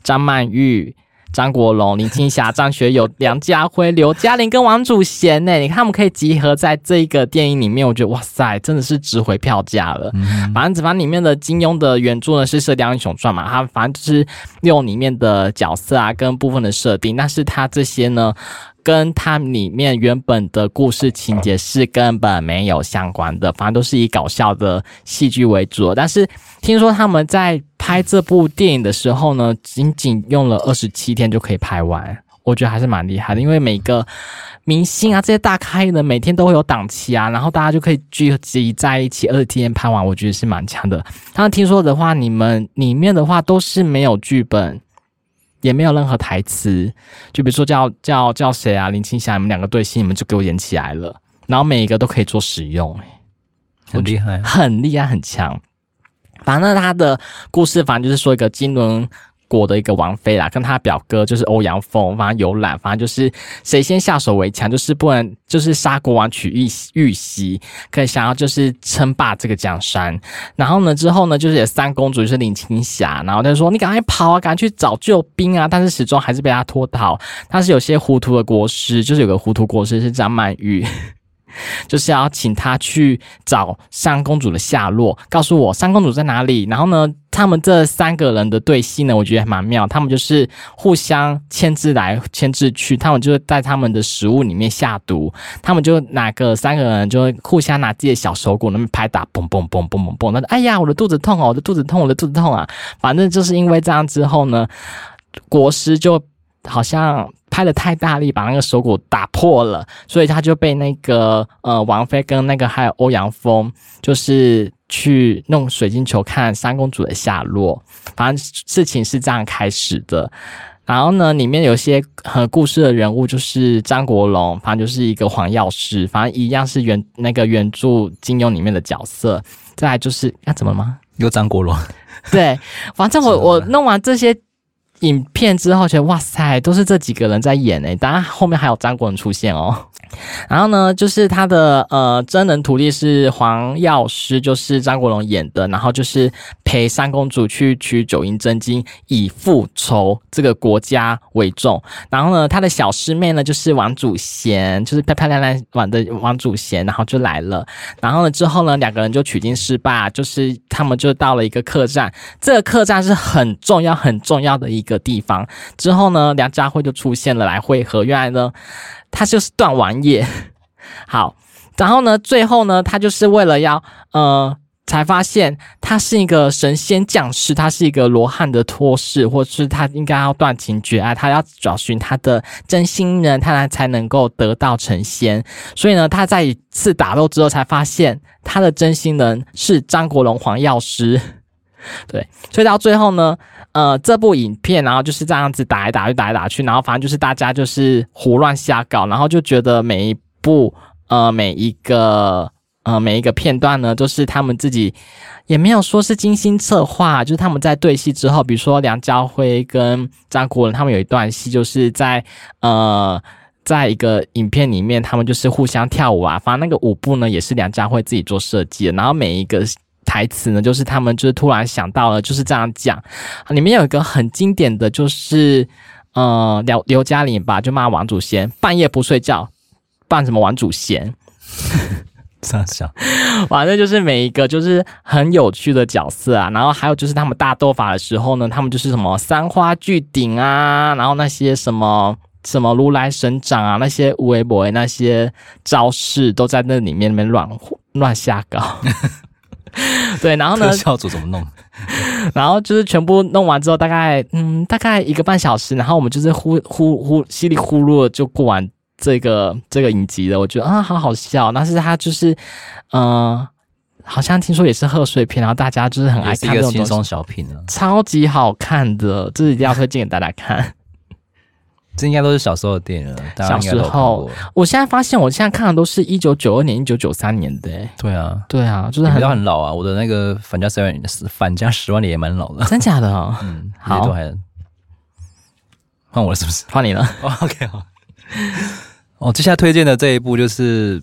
张曼玉。张国荣、林青霞、张学友、梁家辉、刘嘉玲跟王祖贤呢？你看他们可以集合在这一个电影里面，我觉得哇塞，真的是值回票价了。嗯、反正子凡里面的金庸的原著呢是《射雕英雄传》嘛，他反正就是用里面的角色啊跟部分的设定，但是他这些呢。跟它里面原本的故事情节是根本没有相关的，反正都是以搞笑的戏剧为主。但是听说他们在拍这部电影的时候呢，仅仅用了二十七天就可以拍完，我觉得还是蛮厉害的。因为每个明星啊，这些大咖呢每天都会有档期啊，然后大家就可以聚集在一起，二十七天拍完，我觉得是蛮强的。他们听说的话，你们里面的话都是没有剧本。也没有任何台词，就比如说叫叫叫谁啊，林青霞，你们两个对戏，你们就给我演起来了，然后每一个都可以做使用，很厉害，很厉害，很强。反正他的故事，反正就是说一个金轮。国的一个王妃啦，跟他表哥就是欧阳锋，反正游览，反正就是谁先下手为强，就是不能就是杀国王取玉玉玺，可以想要就是称霸这个江山。然后呢，之后呢，就是有三公主，就是林青霞，然后他就说你赶快跑啊，赶快去找救兵啊，但是始终还是被他拖逃。但是有些糊涂的国师，就是有个糊涂国师是张曼玉。就是要请他去找三公主的下落，告诉我三公主在哪里。然后呢，他们这三个人的对戏呢，我觉得还蛮妙。他们就是互相牵制来牵制去，他们就在他们的食物里面下毒。他们就哪个三个人就会互相拿自己的小手鼓那边拍打，嘣嘣嘣嘣嘣嘣。那哎呀，我的肚子痛哦，我的肚子痛，我的肚子痛啊！反正就是因为这样之后呢，国师就好像。拍的太大力，把那个手骨打破了，所以他就被那个呃王菲跟那个还有欧阳锋，就是去弄水晶球看三公主的下落。反正事情是这样开始的。然后呢，里面有些很故事的人物，就是张国荣，反正就是一个黄药师，反正一样是原那个原著金庸里面的角色。再来就是，那、啊、怎么了吗？有张国荣？对，反正我我弄完这些。影片之后，觉得哇塞，都是这几个人在演诶，当然后面还有张国荣出现哦。然后呢，就是他的呃真人徒弟是黄药师，就是张国荣演的，然后就是陪三公主去取九阴真经，以复仇这个国家为重。然后呢，他的小师妹呢就是王祖贤，就是漂漂亮亮玩的王祖贤，然后就来了。然后呢之后呢，两个人就取经失败，就是他们就到了一个客栈，这个客栈是很重要很重要的一地方。之后呢，梁家辉就出现了来会合，原来呢。他就是段王爷，好，然后呢，最后呢，他就是为了要，呃，才发现他是一个神仙降世，他是一个罗汉的托世，或是他应该要断情绝爱，他要找寻他的真心人，他才才能够得道成仙。所以呢，他在一次打斗之后，才发现他的真心人是张国荣黄药师。对，所以到最后呢，呃，这部影片然后就是这样子打来打去，打来打去，然后反正就是大家就是胡乱瞎搞，然后就觉得每一部呃每一个呃每一个片段呢，都是他们自己也没有说是精心策划，就是他们在对戏之后，比如说梁家辉跟张国荣他们有一段戏，就是在呃在一个影片里面，他们就是互相跳舞啊，反正那个舞步呢也是梁家辉自己做设计的，然后每一个。台词呢，就是他们就是突然想到了，就是这样讲。里面有一个很经典的就是，呃，刘刘嘉玲吧，就骂王祖贤半夜不睡觉，扮什么王祖贤？这样想，反正就是每一个就是很有趣的角色啊。然后还有就是他们大斗法的时候呢，他们就是什么三花聚顶啊，然后那些什么什么如来神掌啊，那些无为博那些招式都在那里面里面乱乱瞎搞。对，然后呢？特效组怎么弄？然后就是全部弄完之后，大概嗯，大概一个半小时，然后我们就是呼呼呼稀里呼噜的就过完这个这个影集了。我觉得啊，好好笑。但是他就是嗯、呃，好像听说也是贺岁片，然后大家就是很爱看这种轻松小品呢，超级好看的，这是一定要推荐给大家看。这应该都是小时候的电影了。小时候，我现在发现，我现在看的都是一九九二年、一九九三年的。对啊，对啊，就是很很老啊。我的那个反家十万年，返家十万里也蛮老的。真假的？哦？嗯，好，换我了是不是？换你了。Oh, OK，好。哦，接下来推荐的这一部就是，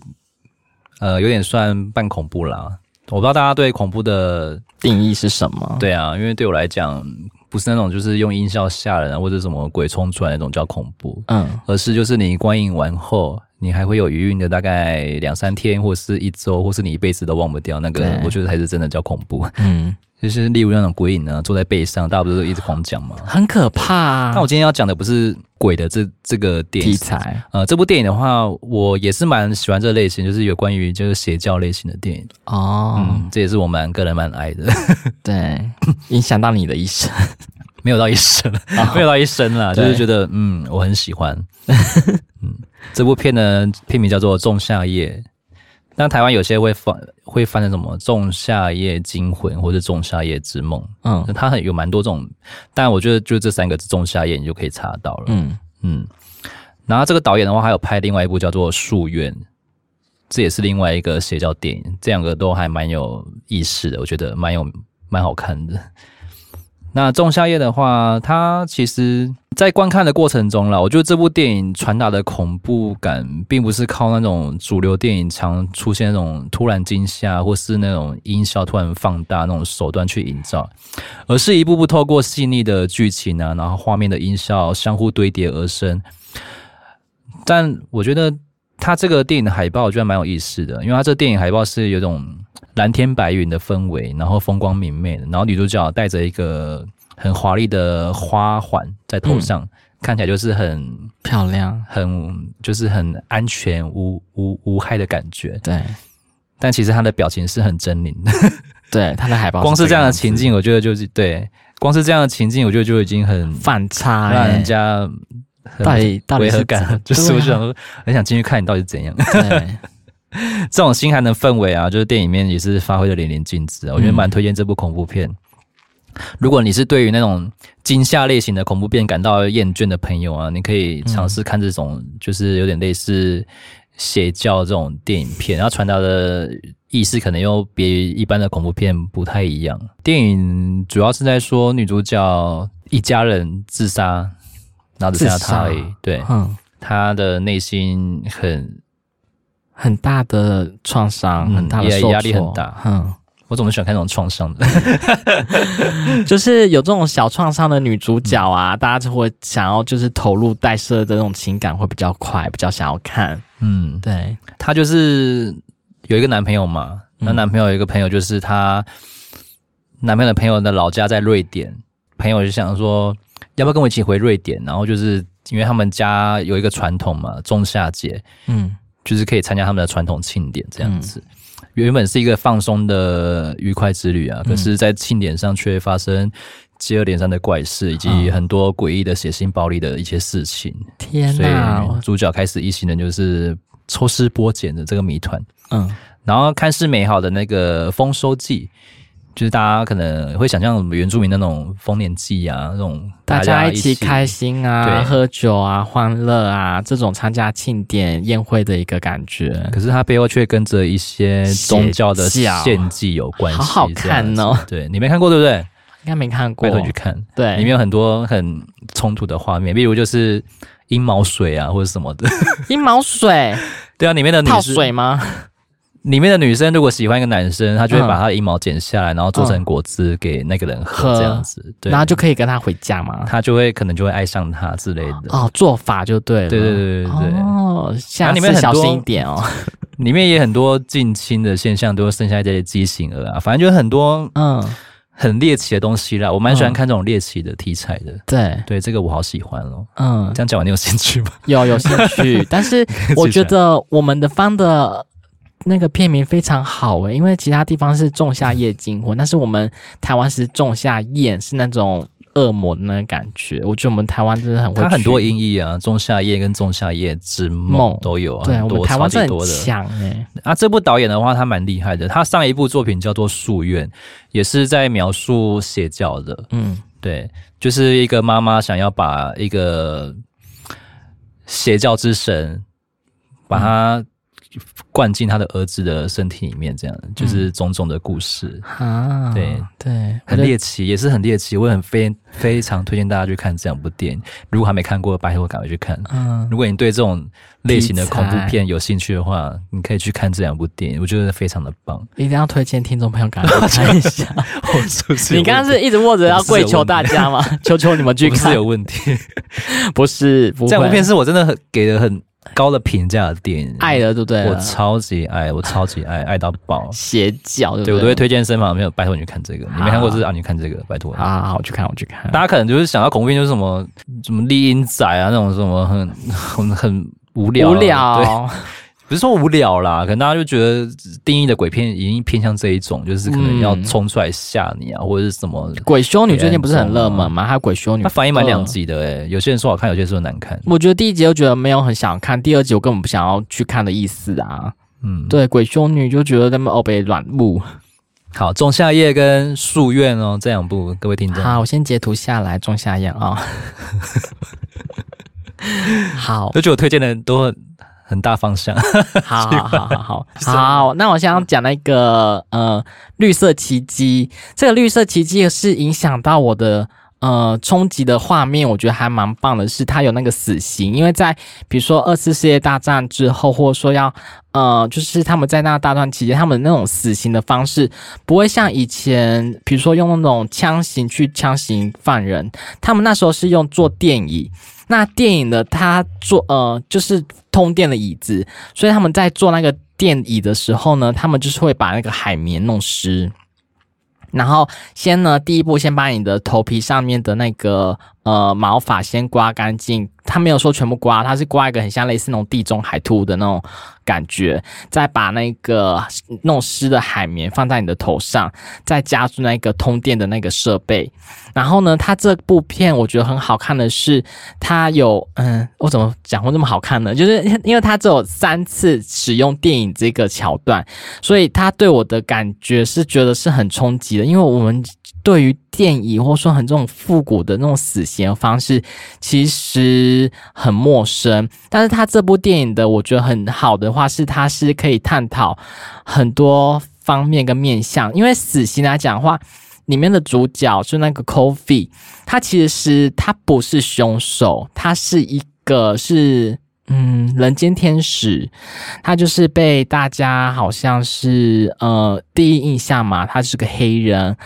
呃，有点算半恐怖啦。我不知道大家对恐怖的定义是什么？对啊，因为对我来讲。不是那种就是用音效吓人啊，或者什么鬼冲出来那种叫恐怖，嗯，而是就是你观影完后，你还会有余韵的大概两三天，或是一周，或是你一辈子都忘不掉那个，我觉得才是真的叫恐怖，嗯，就是例如那种鬼影呢，坐在背上，大家不是都一直狂讲吗？很可怕啊。那我今天要讲的不是鬼的这这个电影题材，呃，这部电影的话，我也是蛮喜欢这类型，就是有关于就是邪教类型的电影哦，嗯，这也是我蛮个人蛮爱的，对，影响到你的一生。没有到一生，没有到一生啦，就是觉得嗯，我很喜欢。嗯，这部片呢，片名叫做《仲夏夜》，那台湾有些会翻会翻成什么《仲夏夜惊魂》或者《仲夏夜之梦》。嗯，它很有蛮多种，但我觉得就这三个字“仲夏夜”你就可以查到了。嗯嗯，然后这个导演的话，还有拍另外一部叫做《夙愿》，这也是另外一个邪教电影，这两个都还蛮有意思的，我觉得蛮有蛮好看的。那《仲夏夜》的话，它其实，在观看的过程中啦，我觉得这部电影传达的恐怖感，并不是靠那种主流电影常出现那种突然惊吓，或是那种音效突然放大那种手段去营造，而是一步步透过细腻的剧情啊，然后画面的音效相互堆叠而生。但我觉得它这个电影的海报，我觉得蛮有意思的，因为它这电影海报是有种。蓝天白云的氛围，然后风光明媚的，然后女主角戴着一个很华丽的花环在头上，嗯、看起来就是很漂亮，很就是很安全无无无害的感觉。对，但其实她的表情是很狰狞的。对，她的海报，光是这样的情境，我觉得就是对，光是这样的情境，我觉得就已经很反差，让人家到底违和感，就是我想说，很想进去看你到底是怎样。对。这种心寒的氛围啊，就是电影里面也是发挥的淋漓尽致啊。我觉得蛮推荐这部恐怖片。如果你是对于那种惊吓类型的恐怖片感到厌倦的朋友啊，你可以尝试看这种，就是有点类似邪教这种电影片，然后传达的意思可能又别于一般的恐怖片不太一样。电影主要是在说女主角一家人自杀，然后只剩下她而已。对，嗯，她的内心很很大的创伤，嗯很大的压受挫。压力很大。嗯，我怎么喜欢看这种创伤的。就是有这种小创伤的女主角啊，嗯。大家就会想要就是投入带色的这种情感会比较快，比较想要看。嗯，对，她就是有一个男朋友嘛，那男朋友有一个朋友，就是她男朋友的朋友的老家在瑞典，朋友就想说要不要跟我一起回瑞典，然后就是因为他们家有一个传统嘛，仲夏节，嗯就是可以参加他们的传统庆典这样子。原本是一个放松的愉快之旅啊，可是，在庆典上却发生接二连三的怪事，以及很多诡异的血腥暴力的一些事情。天所以哪，主角开始一行人就是抽丝剥茧的这个谜团。嗯，然后看似美好的那个丰收季，就是大家可能会想象原住民那种丰年祭啊，那种大家一起起开心啊，喝酒啊，欢乐啊，这种参加庆典宴会的一个感觉。可是它背后却跟着一些宗教的献祭有关系，好好看哦。对，你没看过对不对？应该没看过，拜托你去看。对，里面有很多很冲突的画面，比如就是阴毛水啊，或者什么的。阴毛水 对啊，里面的女泡生水吗？里面的女生如果喜欢一个男生，她就会把他的阴毛剪下来，然后做成果汁给那个人喝，喝这样子，对，然后就可以跟他回家嘛？他就会可能就会爱上他之类的。哦，做法就对了。对对对对对，哦，下次小心一点哦。里面也很多近亲的现象，都会剩下这些畸形儿啊，反正就很多嗯，很猎奇的东西啦。我蛮喜欢看这种猎奇的题材的。对，对，这个我好喜欢哦。嗯，这样讲完你有兴趣吗？有有兴趣，但是我觉得我们的方的那个片名非常好诶，因为其他地方是仲夏夜惊魂，但是我们台湾是仲夏夜，是那种恶魔的那个感觉。我觉得我们台湾真的很会，它很多音译啊，仲夏夜跟仲夏夜之梦都有啊，对，我们台湾真多的。强诶。啊，这部导演的话，他蛮厉害的。他上一部作品叫做《夙愿》，也是在描述邪教的。嗯对，就是一个妈妈想要把一个邪教之神，把他灌进他的儿子的身体里面，这样就是种种的故事，啊，对对，很猎奇，也是很猎奇。我很非非常推荐大家去看这两部电影，如果还没看过，拜托赶快去看。嗯，如果你对这种类型的恐怖片有兴趣的话，你可以去看这两部电影，我觉得非常的棒。一定要推荐听众朋友赶快看一下。我是不是你刚刚是一直握着要跪求大家吗？求求你们去看，有问题？不是，不这两部片是我真的很给的很高的评价的电影，爱了，对不对？我超级爱，我超级爱，爱到爆。邪教，对不对，我都？会推荐身旁的朋友，拜托你去看这个。你没看过就是啊，你看这个，拜托。啊我去看，我去看。大家可能就是想到恐怖片就是什么什么丽英仔啊那种什么很 很很无聊，无，聊，不是说无聊啦，可能大家就觉得定义的鬼片已经偏向这一种，就是可能要冲出来吓你啊，或者是什么。鬼修女最近不是很热门吗？还有鬼修女，它反应蛮两极的诶、欸，有些人说好看，有些人说难看。我觉得第一集就觉得没有很想看，第二集我根本不想要去看的意思啊。嗯，对，鬼修女就觉得他们欧北软木。好，仲夏夜跟夙愿哦，这两部各位听众。好，我先截图下来，仲夏夜啊。好，都觉得我推荐的都很很大方向。好，好，好，好，好，好。那我想要讲那个呃，绿色奇迹。这个绿色奇迹是影响到我的呃冲击的画面，我觉得还蛮棒的是，它有那个死刑。因为在比如说二次世界大战之后，或者说要呃，就是他们在那大段期间，他们那种死刑的方式不会像以前，比如说用那种枪刑去枪刑犯人，他们那时候是用做电椅。那电影的他做呃就是通电的椅子，所以他们在做那个电椅的时候呢，他们就是会把那个海绵弄湿，然后先呢第一步先把你的头皮上面的那个呃毛发先刮干净，他没有说全部刮，他是刮一个很像类似那种地中海兔的那种感觉，再把那个弄湿的海绵放在你的头上，再加入那个通电的那个设备。然后呢，它这部片我觉得很好看的是，它有嗯，我怎么讲会这么好看呢？就是因为它只有三次使用电影这个桥段，所以它对我的感觉是觉得是很冲击的。因为我们对于电影或者说很这种复古的那种死刑的方式，其实很陌生。但是它这部电影的我觉得很好的话，是它是可以探讨很多方面跟面向。因为死刑来讲的话。里面的主角就那个 Kofi，他其实是他不是凶手，他是一个是。嗯，人间天使，他就是被大家好像是呃第一印象嘛，他是个黑人，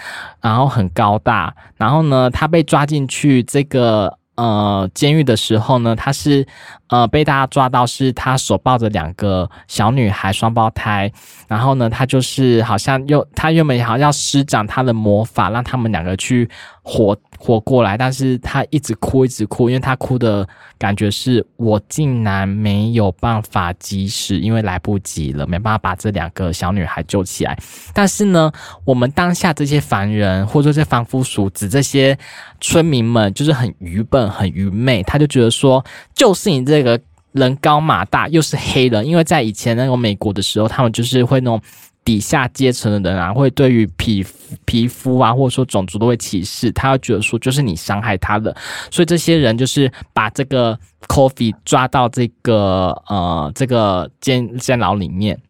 然后很高大，然后呢，他被抓进去这个呃监狱的时候呢，他是呃被大家抓到是他手抱着两个小女孩双胞胎，然后呢，他就是好像又他原本好像要施展他的魔法，让他们两个去活。活过来，但是他一直哭，一直哭，因为他哭的感觉是我竟然没有办法及时，因为来不及了，没办法把这两个小女孩救起来。但是呢，我们当下这些凡人，或者说这凡夫俗子，这些村民们，就是很愚笨、很愚昧，他就觉得说，就是你这个人高马大，又是黑人，因为在以前那种美国的时候，他们就是会那种。底下阶层的人啊，会对于皮皮肤啊，或者说种族都会歧视，他会觉得说就是你伤害他的，所以这些人就是把这个 coffee 抓到这个呃这个监监牢里面。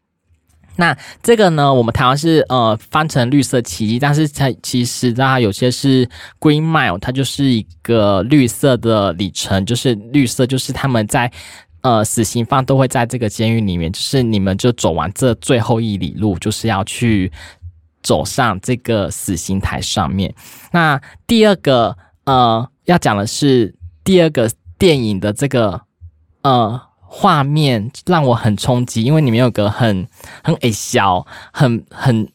那这个呢，我们台湾是呃翻成绿色奇迹，但是它其实它有些是 Green Mile，它就是一个绿色的里程，就是绿色就是他们在。呃，死刑犯都会在这个监狱里面，就是你们就走完这最后一里路，就是要去走上这个死刑台上面。那第二个呃，要讲的是第二个电影的这个呃画面让我很冲击，因为里面有个很很矮小，很很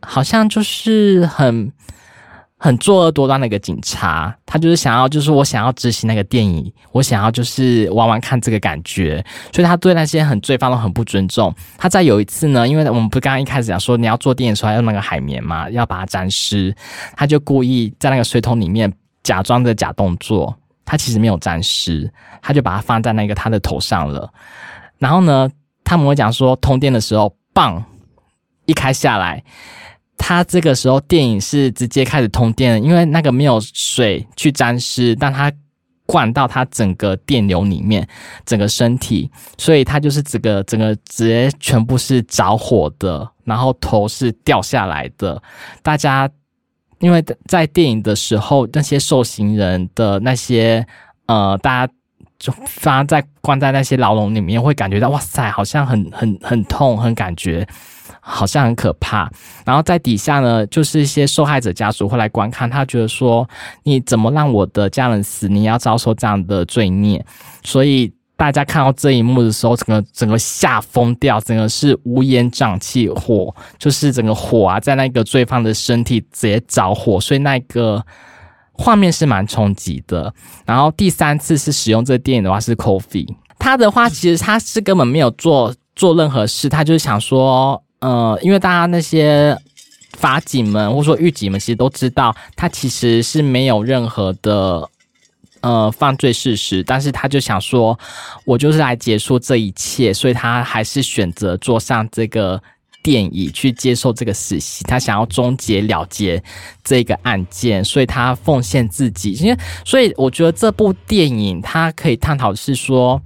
好像就是很。很作恶多端的一个警察，他就是想要，就是我想要执行那个电影，我想要就是玩玩看这个感觉，所以他对那些很罪犯都很不尊重。他在有一次呢，因为我们不刚刚一开始讲说你要做电影的时候要用那个海绵嘛，要把它沾湿，他就故意在那个水桶里面假装的假动作，他其实没有沾湿，他就把它放在那个他的头上了。然后呢，他们会讲说通电的时候，棒一开下来。他这个时候电影是直接开始通电，因为那个没有水去沾湿，但他灌到他整个电流里面，整个身体，所以他就是整个整个直接全部是着火的，然后头是掉下来的。大家因为在电影的时候，那些受刑人的那些呃，大家就发在关在那些牢笼里面，会感觉到哇塞，好像很很很痛，很感觉。好像很可怕，然后在底下呢，就是一些受害者家属会来观看，他觉得说，你怎么让我的家人死，你要遭受这样的罪孽，所以大家看到这一幕的时候，整个整个吓疯掉，整个是乌烟瘴气，火就是整个火啊，在那个罪犯的身体直接着火，所以那个画面是蛮冲击的。然后第三次是使用这个电影的话是 Coffee，他的话其实他是根本没有做做任何事，他就是想说。呃，因为大家那些法警们或者说狱警们，其实都知道他其实是没有任何的呃犯罪事实，但是他就想说，我就是来结束这一切，所以他还是选择坐上这个电椅去接受这个死刑，他想要终结了结这个案件，所以他奉献自己。因为所以我觉得这部电影它可以探讨的是说。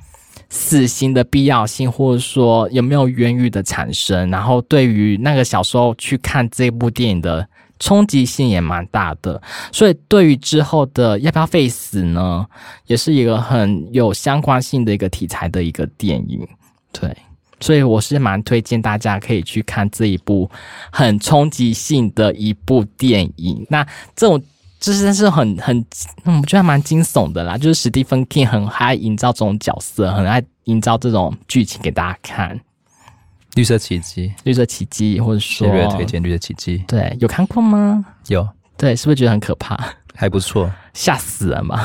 死刑的必要性，或者说有没有冤狱的产生，然后对于那个小时候去看这部电影的冲击性也蛮大的，所以对于之后的要不要废死呢，也是一个很有相关性的一个题材的一个电影。对，所以我是蛮推荐大家可以去看这一部很冲击性的一部电影。那这种。就是是很很，我觉得蛮惊悚的啦。就是史蒂芬金很爱营造这种角色，很爱营造这种剧情给大家看。绿色奇迹，绿色奇迹，或者说推荐绿色奇迹。对，有看过吗？有。对，是不是觉得很可怕？还不错，吓死人嘛。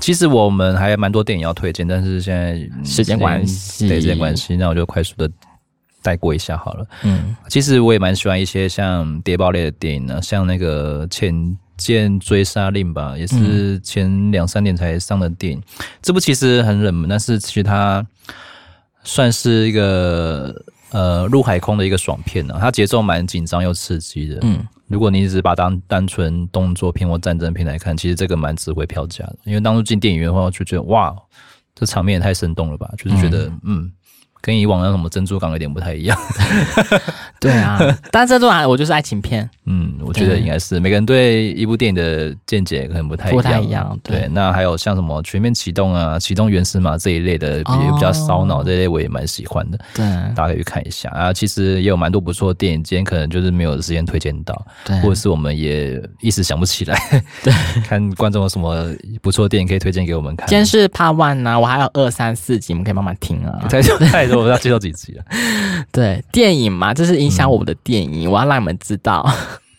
其实我们还有蛮多电影要推荐，但是现在时间关系，对，时间关系，那我就快速的。带过一下好了。嗯，其实我也蛮喜欢一些像谍报类的电影呢，像那个《潜舰追杀令》吧，也是前两三年才上的电影。嗯、这部其实很冷门，但是其实它算是一个呃陆海空的一个爽片呢。它节奏蛮紧张又刺激的。嗯，如果你只把它当单纯动作片或战争片来看，其实这个蛮值回票价的。因为当初进电影院的话，就觉得哇，这场面也太生动了吧，就是觉得嗯。嗯跟以往那什么珍珠港有点不太一样。对啊，但是珍珠港我就是爱情片。嗯，我觉得应该是每个人对一部电影的见解可能不太一样。不太一样。对，对，那还有像什么全面启动啊、启动原始码这一类的，比比较烧脑这一类，我也蛮喜欢的。对，大家可以去看一下啊。其实也有蛮多不错的电影，今天可能就是没有时间推荐到，对，或者是我们也一时想不起来。对，看观众有什么不错的电影可以推荐给我们看。今天是 Part One 啊，我还有二三四集，你们可以慢慢听啊。太多太多，我要介绍几集了。对，电影嘛，这是影响我们的电影，嗯、我要让你们知道。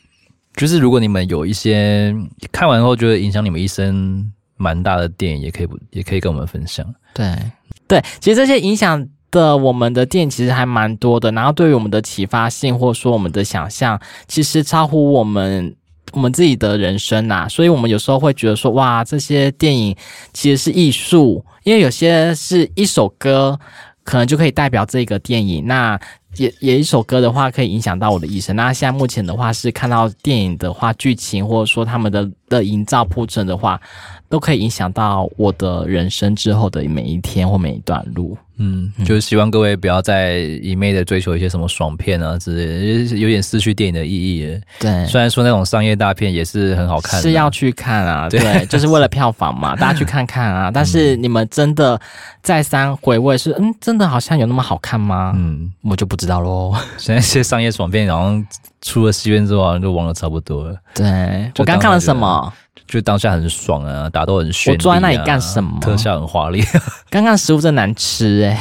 就是如果你们有一些看完后觉得影响你们一生蛮大的电影，也可以不也可以跟我们分享。对对，其实这些影响的我们的电影其实还蛮多的，然后对于我们的启发性或者说我们的想象，其实超乎我们我们自己的人生呐、啊。所以我们有时候会觉得说，哇，这些电影其实是艺术，因为有些是一首歌，可能就可以代表这个电影。那也也一首歌的话，可以影响到我的一生。那现在目前的话，是看到电影的话，剧情或者说他们的的营造铺陈的话，都可以影响到我的人生之后的每一天或每一段路。嗯，就是希望各位不要再一昧的追求一些什么爽片啊之类的，有点失去电影的意义。对，虽然说那种商业大片也是很好看，是要去看啊。对，对就是为了票房嘛，大家去看看啊。但是你们真的再三回味是，嗯，真的好像有那么好看吗？嗯，我就不知道喽。现在一些商业爽片，然后出了戏院之后，好像就忘了差不多了。对，我刚看了什么？就当下很爽啊，打斗很炫、啊，我坐在那里干什么？特效很华丽。刚刚食物真难吃哎、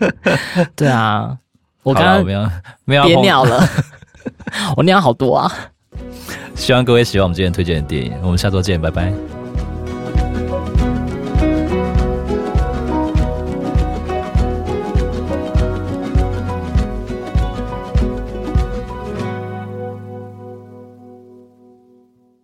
欸。对啊，我刚刚没有没有憋尿了，我尿好多啊。希望各位喜欢我们今天推荐的电影，我们下周见，拜拜。